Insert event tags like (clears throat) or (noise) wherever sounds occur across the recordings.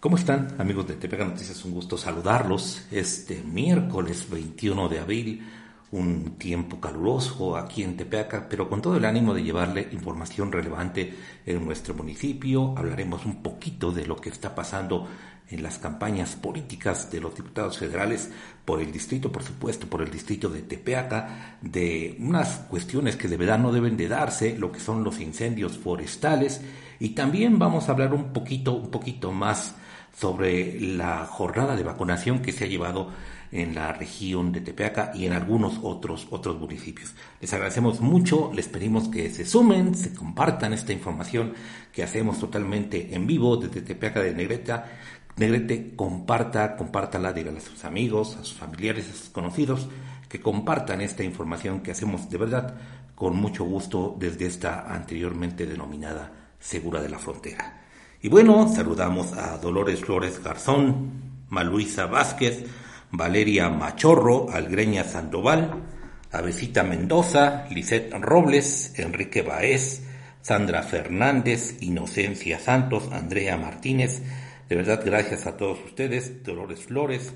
¿Cómo están amigos de Tepeaca Noticias? Un gusto saludarlos este miércoles 21 de abril, un tiempo caluroso aquí en Tepeaca, pero con todo el ánimo de llevarle información relevante en nuestro municipio. Hablaremos un poquito de lo que está pasando en las campañas políticas de los diputados federales por el distrito, por supuesto, por el distrito de Tepeaca, de unas cuestiones que de verdad no deben de darse, lo que son los incendios forestales, y también vamos a hablar un poquito, un poquito más sobre la jornada de vacunación que se ha llevado en la región de Tepeaca y en algunos otros, otros municipios. Les agradecemos mucho, les pedimos que se sumen, se compartan esta información que hacemos totalmente en vivo desde Tepeaca de Negreta. Negrete, comparta, compártala, dígale a sus amigos, a sus familiares, a sus conocidos, que compartan esta información que hacemos de verdad con mucho gusto desde esta anteriormente denominada Segura de la Frontera. Y bueno, saludamos a Dolores Flores Garzón, Maluisa Vázquez, Valeria Machorro, Algreña Sandoval, Avesita Mendoza, Lisette Robles, Enrique Baez, Sandra Fernández, Inocencia Santos, Andrea Martínez. De verdad, gracias a todos ustedes, Dolores Flores,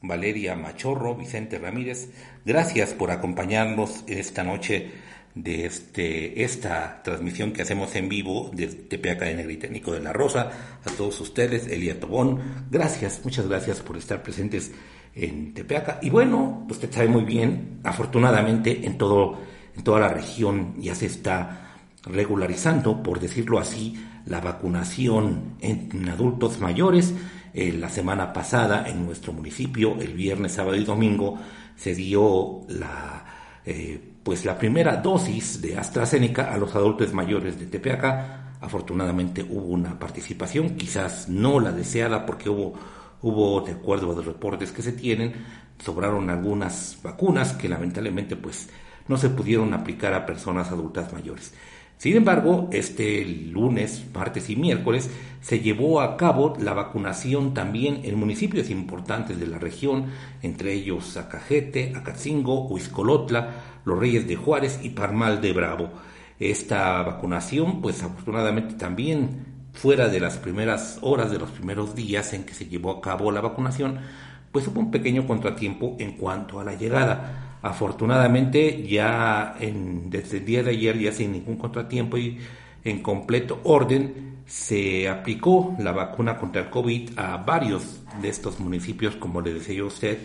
Valeria Machorro, Vicente Ramírez. Gracias por acompañarnos esta noche de este, esta transmisión que hacemos en vivo de Tepeaca de Negriténico de la Rosa, a todos ustedes, Elia Tobón, gracias, muchas gracias por estar presentes en Tepeaca. Y bueno, usted sabe muy bien, afortunadamente en, todo, en toda la región ya se está regularizando, por decirlo así, la vacunación en adultos mayores. Eh, la semana pasada en nuestro municipio, el viernes, sábado y domingo, se dio la... Eh, pues la primera dosis de AstraZeneca a los adultos mayores de Tepeaca. Afortunadamente hubo una participación, quizás no la deseada porque hubo, hubo, de acuerdo a los reportes que se tienen, sobraron algunas vacunas que lamentablemente pues no se pudieron aplicar a personas adultas mayores. Sin embargo, este lunes, martes y miércoles se llevó a cabo la vacunación también en municipios importantes de la región, entre ellos Acajete, Acatzingo, Huizcolotla, los Reyes de Juárez y Parmal de Bravo. Esta vacunación, pues afortunadamente también fuera de las primeras horas, de los primeros días en que se llevó a cabo la vacunación, pues hubo un pequeño contratiempo en cuanto a la llegada. Afortunadamente ya en, desde el día de ayer, ya sin ningún contratiempo y en completo orden, se aplicó la vacuna contra el COVID a varios de estos municipios, como le decía usted,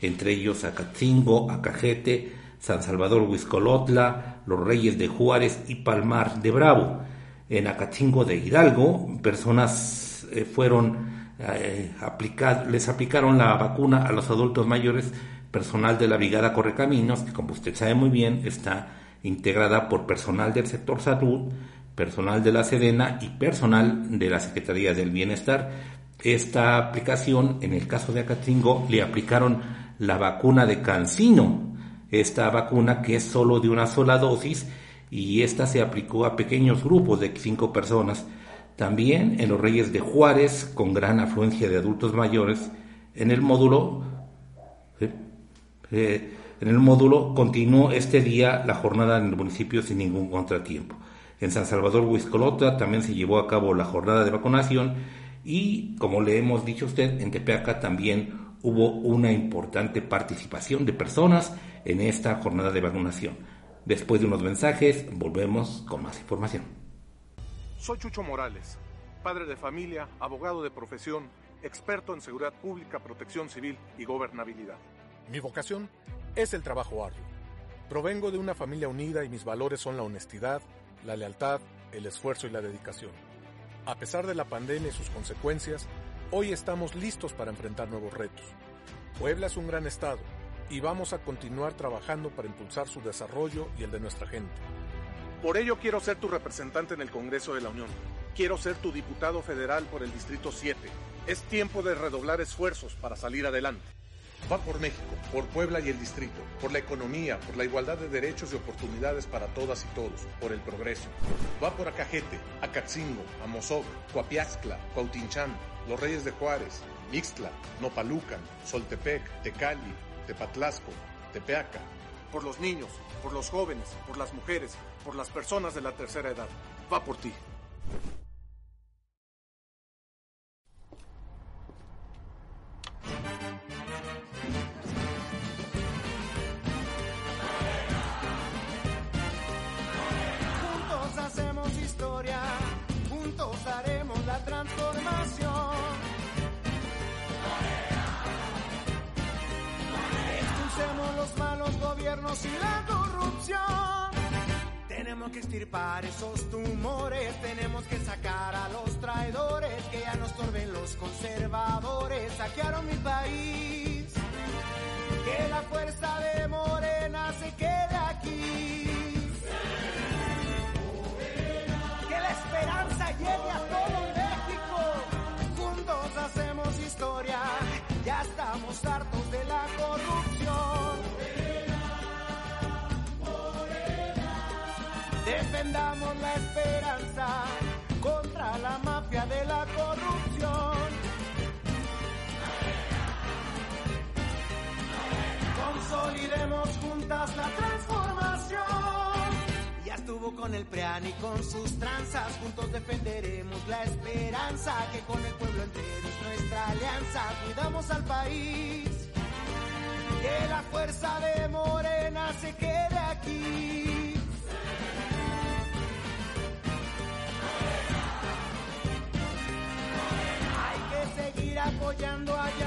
entre ellos Acatzingo, Acajete, San Salvador Huizcolotla, Los Reyes de Juárez y Palmar de Bravo. En Acachingo de Hidalgo, personas eh, fueron eh, les aplicaron la vacuna a los adultos mayores, personal de la Brigada Correcaminos, que como usted sabe muy bien está integrada por personal del sector salud, personal de la Sedena y personal de la Secretaría del Bienestar. Esta aplicación, en el caso de Acachingo, le aplicaron la vacuna de Cancino, esta vacuna que es solo de una sola dosis y esta se aplicó a pequeños grupos de cinco personas. También en los Reyes de Juárez, con gran afluencia de adultos mayores, en el módulo, eh, en el módulo continuó este día la jornada en el municipio sin ningún contratiempo. En San Salvador Huizcolota también se llevó a cabo la jornada de vacunación y, como le hemos dicho a usted, en Tepeaca también hubo una importante participación de personas en esta jornada de vacunación. Después de unos mensajes, volvemos con más información. Soy Chucho Morales, padre de familia, abogado de profesión, experto en seguridad pública, protección civil y gobernabilidad. Mi vocación es el trabajo arduo. Provengo de una familia unida y mis valores son la honestidad, la lealtad, el esfuerzo y la dedicación. A pesar de la pandemia y sus consecuencias, Hoy estamos listos para enfrentar nuevos retos. Puebla es un gran estado y vamos a continuar trabajando para impulsar su desarrollo y el de nuestra gente. Por ello quiero ser tu representante en el Congreso de la Unión. Quiero ser tu diputado federal por el Distrito 7. Es tiempo de redoblar esfuerzos para salir adelante. Va por México, por Puebla y el distrito, por la economía, por la igualdad de derechos y oportunidades para todas y todos, por el progreso. Va por Acajete, Acatzingo, Amozoc, Coapiaxtla, Cuautinchán, Los Reyes de Juárez, Ixtla, Nopalucan, Soltepec, Tecali, Tepatlasco, Tepeaca. Por los niños, por los jóvenes, por las mujeres, por las personas de la tercera edad. Va por ti. Los conservadores, saquearon mi país. Que la fuerza de Ya estuvo con el PREAN y con sus tranzas. Juntos defenderemos la esperanza que con el pueblo entero es nuestra alianza. Cuidamos al país. Que la fuerza de Morena se quede aquí. Hay que seguir apoyando allá,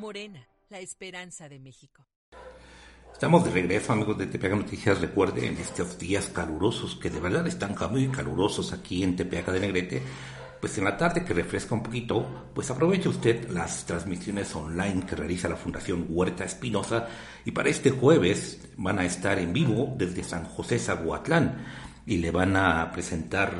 Morena, la esperanza de México. Estamos de regreso, amigos de Tepeaca Noticias. Recuerden estos días calurosos, que de verdad están muy calurosos aquí en Tepeaca de Negrete. Pues en la tarde que refresca un poquito, pues aproveche usted las transmisiones online que realiza la Fundación Huerta Espinosa. Y para este jueves van a estar en vivo desde San José Zaguatlán y le van a presentar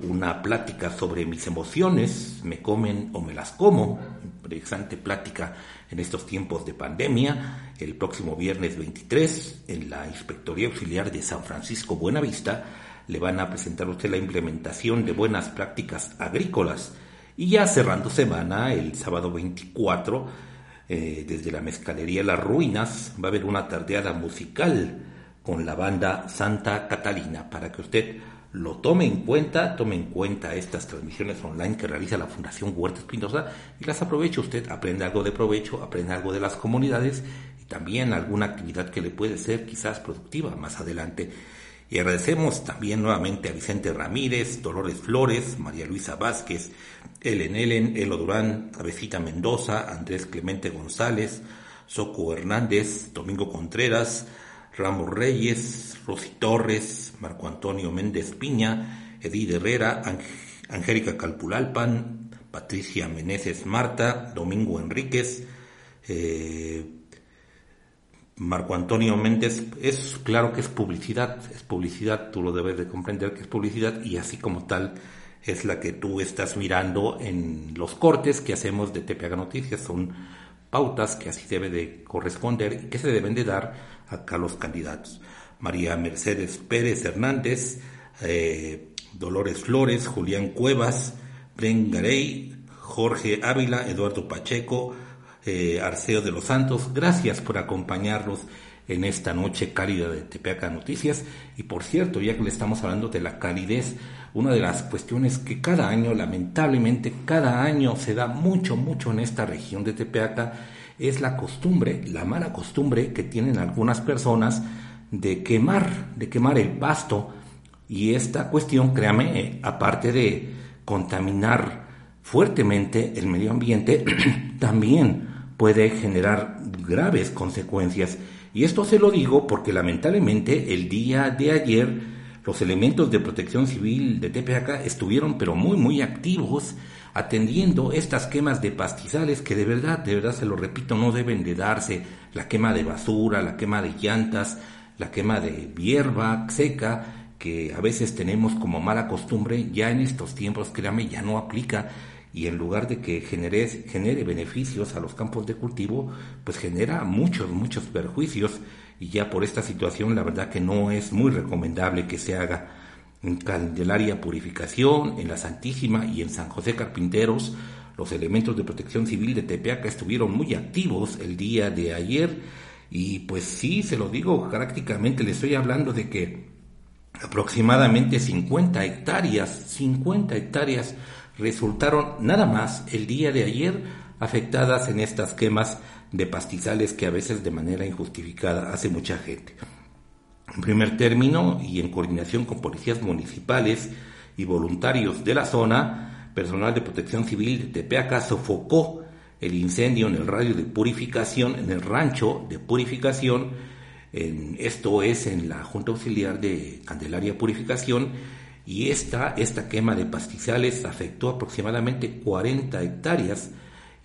una plática sobre mis emociones, me comen o me las como, interesante plática en estos tiempos de pandemia, el próximo viernes 23 en la Inspectoría Auxiliar de San Francisco Buenavista le van a presentar a usted la implementación de buenas prácticas agrícolas. Y ya cerrando semana, el sábado 24, eh, desde la Mezcalería Las Ruinas va a haber una tardeada musical con la banda Santa Catalina para que usted lo tome en cuenta, tome en cuenta estas transmisiones online que realiza la Fundación Huerta Espinosa y las aproveche usted, aprende algo de provecho, aprende algo de las comunidades y también alguna actividad que le puede ser quizás productiva más adelante. Y agradecemos también nuevamente a Vicente Ramírez, Dolores Flores, María Luisa Vázquez, Ellen Ellen, Elo Durán, Abecita Mendoza, Andrés Clemente González, Soco Hernández, Domingo Contreras, Ramos Reyes, Rosy Torres, Marco Antonio Méndez Piña, Edith Herrera, Angélica Calpulalpan, Patricia Meneses Marta, Domingo Enríquez, eh, Marco Antonio Méndez, es claro que es publicidad, es publicidad, tú lo debes de comprender que es publicidad y así como tal es la que tú estás mirando en los cortes que hacemos de TPH Noticias, son pautas que así debe de corresponder y que se deben de dar a los candidatos. María Mercedes Pérez Hernández, eh, Dolores Flores, Julián Cuevas, Bren Garey, Jorge Ávila, Eduardo Pacheco, eh, Arceo de los Santos. Gracias por acompañarnos en esta noche cálida de Tepeaca Noticias. Y por cierto, ya que le estamos hablando de la calidez, una de las cuestiones que cada año, lamentablemente, cada año se da mucho, mucho en esta región de Tepeaca, es la costumbre, la mala costumbre que tienen algunas personas de quemar, de quemar el pasto. Y esta cuestión, créame, eh, aparte de contaminar fuertemente el medio ambiente, (clears throat) también puede generar graves consecuencias. Y esto se lo digo porque lamentablemente el día de ayer los elementos de protección civil de TPAK estuvieron pero muy muy activos atendiendo estas quemas de pastizales que de verdad, de verdad se lo repito, no deben de darse, la quema de basura, la quema de llantas, la quema de hierba seca, que a veces tenemos como mala costumbre, ya en estos tiempos, créame, ya no aplica y en lugar de que genere, genere beneficios a los campos de cultivo, pues genera muchos, muchos perjuicios y ya por esta situación la verdad que no es muy recomendable que se haga en Candelaria Purificación, en la Santísima y en San José Carpinteros. Los elementos de protección civil de Tepeaca estuvieron muy activos el día de ayer y pues sí, se lo digo prácticamente, le estoy hablando de que aproximadamente 50 hectáreas, 50 hectáreas resultaron nada más el día de ayer afectadas en estas quemas de pastizales que a veces de manera injustificada hace mucha gente. En primer término, y en coordinación con policías municipales y voluntarios de la zona, personal de protección civil de Tepeaca sofocó el incendio en el radio de purificación, en el rancho de purificación, en, esto es en la Junta Auxiliar de Candelaria Purificación, y esta, esta quema de pastizales afectó aproximadamente 40 hectáreas.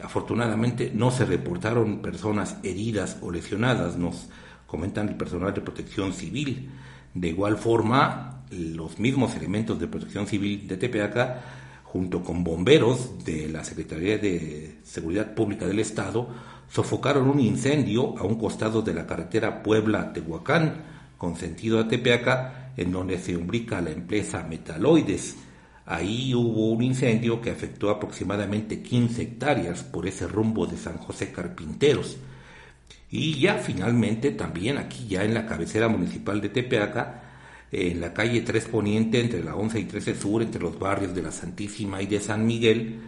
Afortunadamente no se reportaron personas heridas o lesionadas, nos comentan el personal de protección civil. De igual forma, los mismos elementos de protección civil de Tepeaca junto con bomberos de la Secretaría de Seguridad Pública del Estado, sofocaron un incendio a un costado de la carretera Puebla-Tehuacán, con sentido a Tepeaca, en donde se ubica la empresa Metaloides. Ahí hubo un incendio que afectó aproximadamente 15 hectáreas por ese rumbo de San José Carpinteros. Y ya finalmente también aquí ya en la cabecera municipal de Tepeaca en la calle 3 Poniente, entre la 11 y 13 Sur, entre los barrios de la Santísima y de San Miguel.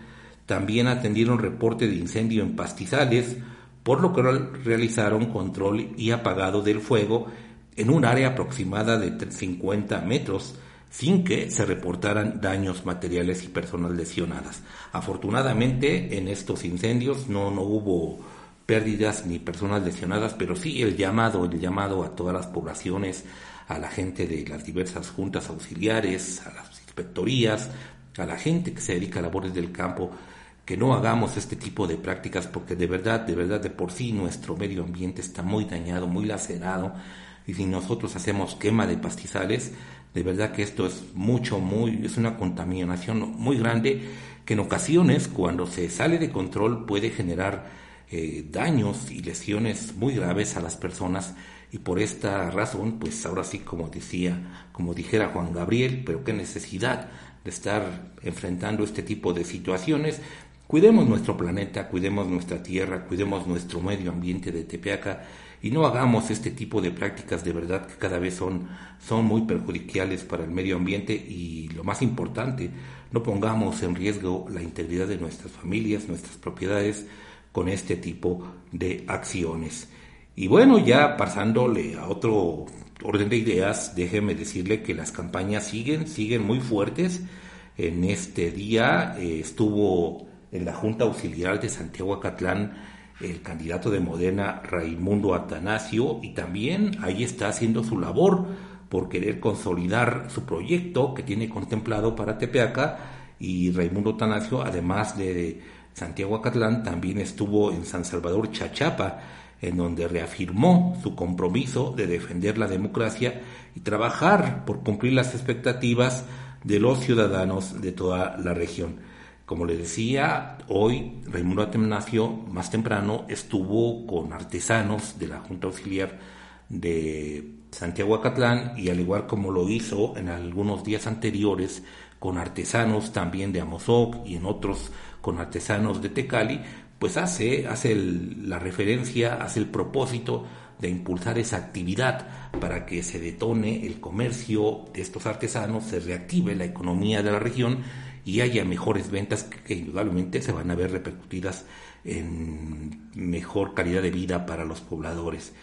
También atendieron reporte de incendio en pastizales, por lo que realizaron control y apagado del fuego en un área aproximada de 50 metros, sin que se reportaran daños materiales y personas lesionadas. Afortunadamente, en estos incendios no, no hubo pérdidas ni personas lesionadas, pero sí el llamado, el llamado a todas las poblaciones a la gente de las diversas juntas auxiliares, a las inspectorías, a la gente que se dedica a labores del campo, que no hagamos este tipo de prácticas porque de verdad, de verdad, de por sí nuestro medio ambiente está muy dañado, muy lacerado y si nosotros hacemos quema de pastizales, de verdad que esto es mucho, muy, es una contaminación muy grande que en ocasiones cuando se sale de control puede generar eh, daños y lesiones muy graves a las personas y por esta razón, pues ahora sí, como decía, como dijera Juan Gabriel, pero qué necesidad de estar enfrentando este tipo de situaciones. Cuidemos nuestro planeta, cuidemos nuestra tierra, cuidemos nuestro medio ambiente de Tepeaca y no hagamos este tipo de prácticas de verdad que cada vez son, son muy perjudiciales para el medio ambiente y lo más importante, no pongamos en riesgo la integridad de nuestras familias, nuestras propiedades con este tipo de acciones. Y bueno, ya pasándole a otro orden de ideas, déjeme decirle que las campañas siguen, siguen muy fuertes. En este día eh, estuvo en la Junta Auxiliar de Santiago Acatlán el candidato de Modena Raimundo Atanasio y también ahí está haciendo su labor por querer consolidar su proyecto que tiene contemplado para Tepeaca y Raimundo Atanasio además de Santiago Acatlán también estuvo en San Salvador Chachapa en donde reafirmó su compromiso de defender la democracia y trabajar por cumplir las expectativas de los ciudadanos de toda la región. Como le decía, hoy Raimundo Atemnacio más temprano estuvo con artesanos de la Junta Auxiliar de Santiago Acatlán y al igual como lo hizo en algunos días anteriores con artesanos también de Amozoc y en otros con artesanos de Tecali, pues hace, hace la referencia, hace el propósito de impulsar esa actividad para que se detone el comercio de estos artesanos, se reactive la economía de la región y haya mejores ventas que, indudablemente se van a ver repercutidas en mejor calidad de vida para los pobladores.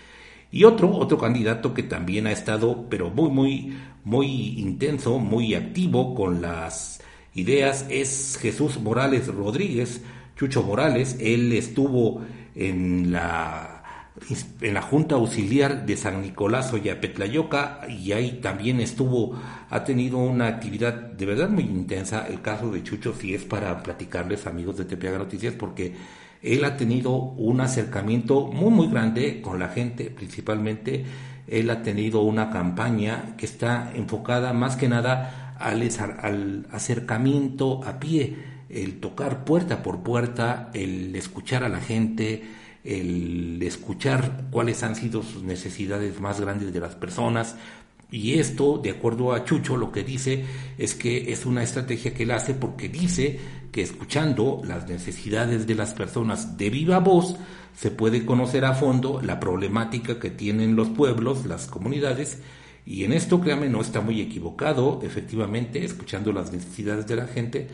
Y otro, otro candidato que también ha estado, pero muy, muy, muy intenso, muy activo con las ideas es Jesús Morales Rodríguez, Chucho Morales, él estuvo en la, en la Junta Auxiliar de San Nicolás Oyapetlayoca y ahí también estuvo, ha tenido una actividad de verdad muy intensa. El caso de Chucho sí es para platicarles, amigos de Tepeaga Noticias, porque él ha tenido un acercamiento muy, muy grande con la gente, principalmente él ha tenido una campaña que está enfocada más que nada al acercamiento a pie el tocar puerta por puerta, el escuchar a la gente, el escuchar cuáles han sido sus necesidades más grandes de las personas. Y esto, de acuerdo a Chucho, lo que dice es que es una estrategia que él hace porque dice que escuchando las necesidades de las personas de viva voz, se puede conocer a fondo la problemática que tienen los pueblos, las comunidades, y en esto, créame, no está muy equivocado, efectivamente, escuchando las necesidades de la gente,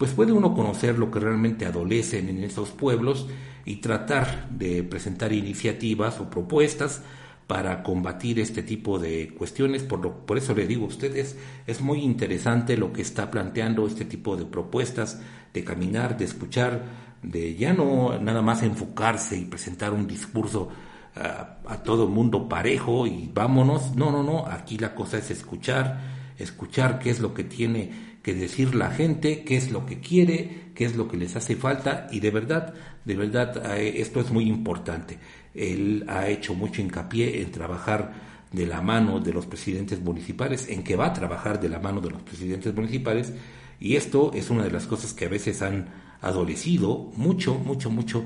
pues puede uno conocer lo que realmente adolecen en esos pueblos y tratar de presentar iniciativas o propuestas para combatir este tipo de cuestiones. Por, lo, por eso le digo a ustedes, es muy interesante lo que está planteando este tipo de propuestas, de caminar, de escuchar, de ya no nada más enfocarse y presentar un discurso a, a todo el mundo parejo y vámonos. No, no, no, aquí la cosa es escuchar, escuchar qué es lo que tiene que decir la gente, qué es lo que quiere, qué es lo que les hace falta y de verdad, de verdad, eh, esto es muy importante. Él ha hecho mucho hincapié en trabajar de la mano de los presidentes municipales, en que va a trabajar de la mano de los presidentes municipales, y esto es una de las cosas que a veces han adolecido mucho, mucho, mucho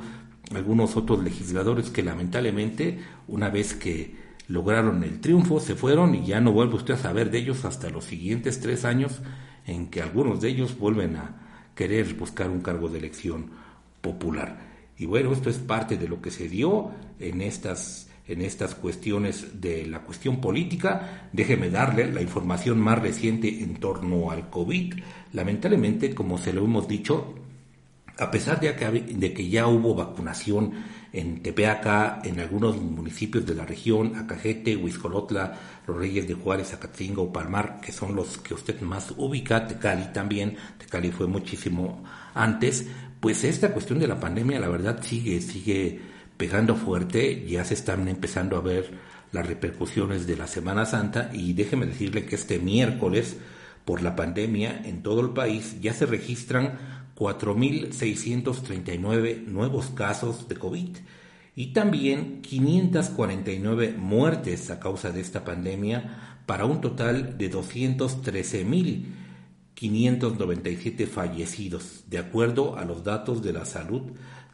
algunos otros legisladores que lamentablemente, una vez que lograron el triunfo, se fueron y ya no vuelve usted a saber de ellos hasta los siguientes tres años en que algunos de ellos vuelven a querer buscar un cargo de elección popular. Y bueno, esto es parte de lo que se dio en estas, en estas cuestiones de la cuestión política. Déjeme darle la información más reciente en torno al COVID. Lamentablemente, como se lo hemos dicho, a pesar de que, de que ya hubo vacunación en Tepeaca, en algunos municipios de la región, Acajete, Huizcolotla, Los Reyes de Juárez, Acatzingo, Palmar, que son los que usted más ubica, Tecali también, Tecali fue muchísimo antes, pues esta cuestión de la pandemia, la verdad, sigue, sigue pegando fuerte, ya se están empezando a ver las repercusiones de la Semana Santa y déjeme decirle que este miércoles, por la pandemia en todo el país, ya se registran 4.639 nuevos casos de COVID y también 549 muertes a causa de esta pandemia para un total de 213.000 597 fallecidos, de acuerdo a los datos de la salud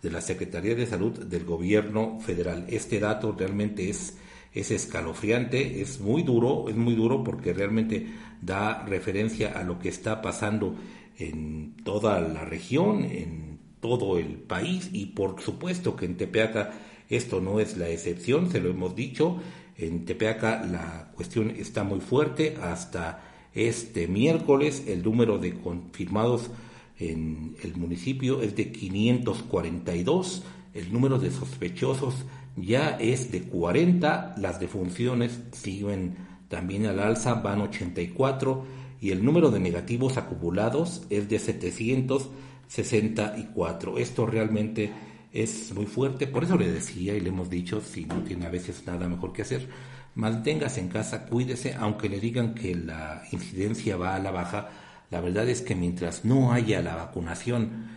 de la Secretaría de Salud del Gobierno Federal. Este dato realmente es, es escalofriante, es muy duro, es muy duro porque realmente da referencia a lo que está pasando en toda la región, en todo el país y por supuesto que en Tepeaca esto no es la excepción, se lo hemos dicho, en Tepeaca la cuestión está muy fuerte. Hasta este miércoles el número de confirmados en el municipio es de 542, el número de sospechosos ya es de 40, las defunciones siguen también al alza, van 84 y el número de negativos acumulados es de 764. Esto realmente es muy fuerte, por eso le decía y le hemos dicho, si no tiene a veces nada mejor que hacer, manténgase en casa, cuídese, aunque le digan que la incidencia va a la baja, la verdad es que mientras no haya la vacunación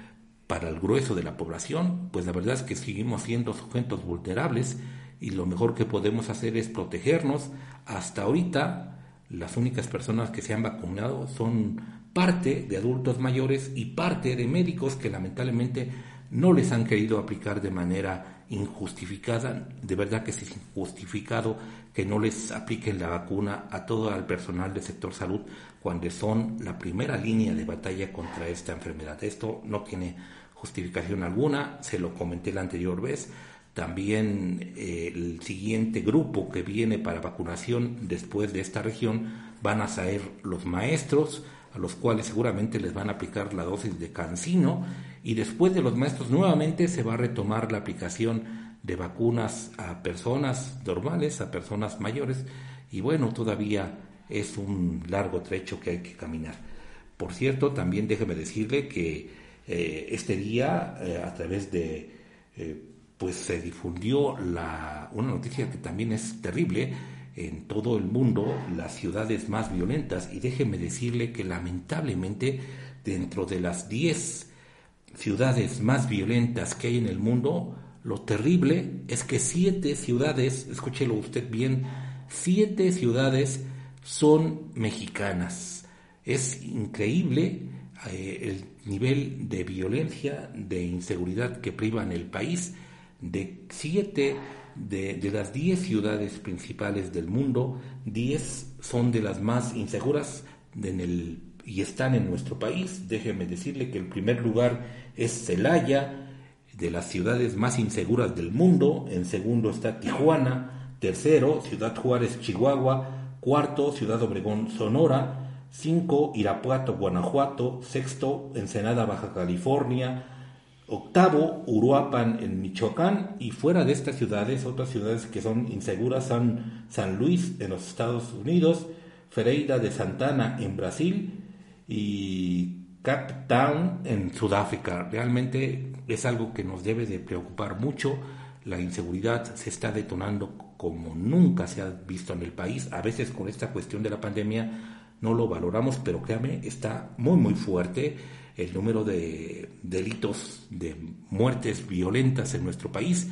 para el grueso de la población, pues la verdad es que seguimos siendo sujetos vulnerables y lo mejor que podemos hacer es protegernos. Hasta ahorita, las únicas personas que se han vacunado son parte de adultos mayores y parte de médicos que lamentablemente no les han querido aplicar de manera injustificada, de verdad que es injustificado que no les apliquen la vacuna a todo el personal del sector salud cuando son la primera línea de batalla contra esta enfermedad. Esto no tiene justificación alguna, se lo comenté la anterior vez. También eh, el siguiente grupo que viene para vacunación después de esta región van a ser los maestros, a los cuales seguramente les van a aplicar la dosis de cancino y después de los maestros nuevamente se va a retomar la aplicación de vacunas a personas normales, a personas mayores y bueno, todavía es un largo trecho que hay que caminar. Por cierto, también déjeme decirle que eh, este día eh, a través de pues se difundió la, una noticia que también es terrible en todo el mundo las ciudades más violentas y déjeme decirle que lamentablemente dentro de las 10 ciudades más violentas que hay en el mundo, lo terrible es que siete ciudades, escúchelo usted bien, siete ciudades son mexicanas. Es increíble eh, el nivel de violencia, de inseguridad que priva en el país. De siete de, las 10 ciudades principales del mundo, 10 son de las más inseguras en el, y están en nuestro país. Déjeme decirle que el primer lugar es Celaya, de las ciudades más inseguras del mundo. En segundo está Tijuana. Tercero, Ciudad Juárez, Chihuahua. Cuarto, Ciudad Obregón, Sonora. Cinco, Irapuato, Guanajuato. Sexto, Ensenada, Baja California octavo, Uruapan en Michoacán y fuera de estas ciudades, otras ciudades que son inseguras son San Luis en los Estados Unidos, Fereida de Santana en Brasil y Cape Town en Sudáfrica. Realmente es algo que nos debe de preocupar mucho. La inseguridad se está detonando como nunca se ha visto en el país. A veces con esta cuestión de la pandemia no lo valoramos, pero créame, está muy muy fuerte el número de delitos, de muertes violentas en nuestro país.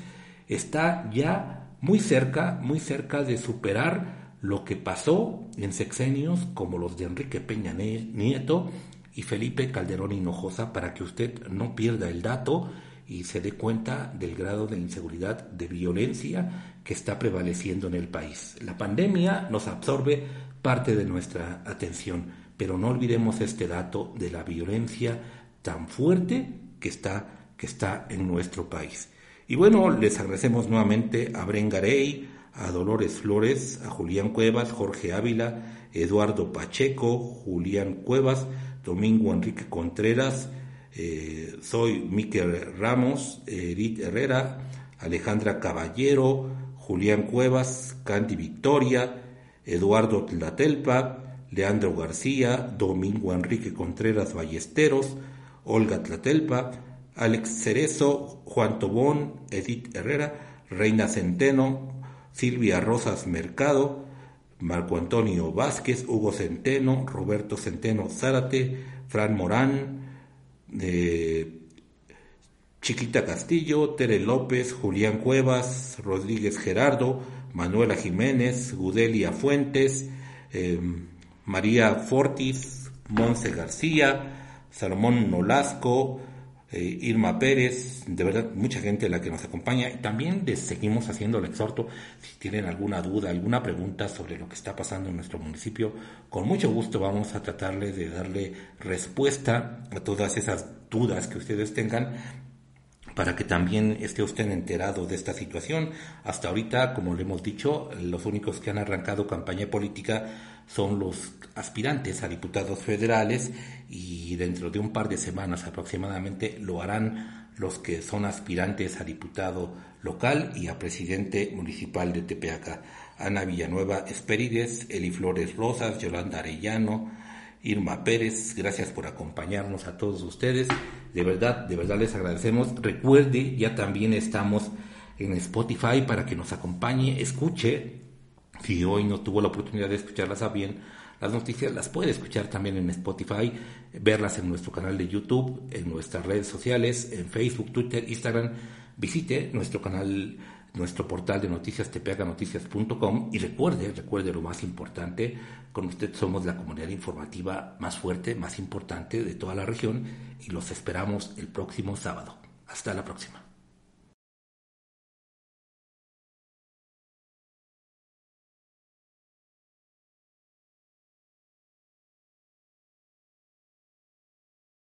Está ya muy cerca, muy cerca de superar lo que pasó en sexenios como los de Enrique Peña Nieto y Felipe Calderón Hinojosa para que usted no pierda el dato y se dé cuenta del grado de inseguridad, de violencia que está prevaleciendo en el país. La pandemia nos absorbe parte de nuestra atención, pero no olvidemos este dato de la violencia tan fuerte que está, que está en nuestro país. Y bueno, les agradecemos nuevamente a Bren Garey, a Dolores Flores, a Julián Cuevas, Jorge Ávila, Eduardo Pacheco, Julián Cuevas, Domingo Enrique Contreras, eh, soy Miquel Ramos, Edith Herrera, Alejandra Caballero, Julián Cuevas, Candy Victoria, Eduardo Tlatelpa, Leandro García, Domingo Enrique Contreras Ballesteros, Olga Tlatelpa, Alex Cerezo, Juan Tobón, Edith Herrera, Reina Centeno, Silvia Rosas Mercado, Marco Antonio Vázquez, Hugo Centeno, Roberto Centeno Zárate, Fran Morán, Chiquita Castillo, Tere López, Julián Cuevas, Rodríguez Gerardo, Manuela Jiménez, Gudelia Fuentes, em, María Fortis, Monse García, Salomón Nolasco, eh, Irma Pérez, de verdad mucha gente la que nos acompaña. También les seguimos haciendo el exhorto, si tienen alguna duda, alguna pregunta sobre lo que está pasando en nuestro municipio, con mucho gusto vamos a tratarles de darle respuesta a todas esas dudas que ustedes tengan para que también esté usted enterado de esta situación. Hasta ahorita, como le hemos dicho, los únicos que han arrancado campaña política son los aspirantes a diputados federales y dentro de un par de semanas aproximadamente lo harán los que son aspirantes a diputado local y a presidente municipal de Tepeaca. Ana Villanueva Esperides, Eli Flores Rosas, Yolanda Arellano, Irma Pérez, gracias por acompañarnos a todos ustedes. De verdad, de verdad les agradecemos. Recuerde, ya también estamos en Spotify para que nos acompañe, escuche si hoy no tuvo la oportunidad de escucharlas a bien, las noticias las puede escuchar también en Spotify, verlas en nuestro canal de YouTube, en nuestras redes sociales, en Facebook, Twitter, Instagram. Visite nuestro canal, nuestro portal de noticias, tepeaganoticias.com y recuerde, recuerde lo más importante, con usted somos la comunidad informativa más fuerte, más importante de toda la región y los esperamos el próximo sábado. Hasta la próxima.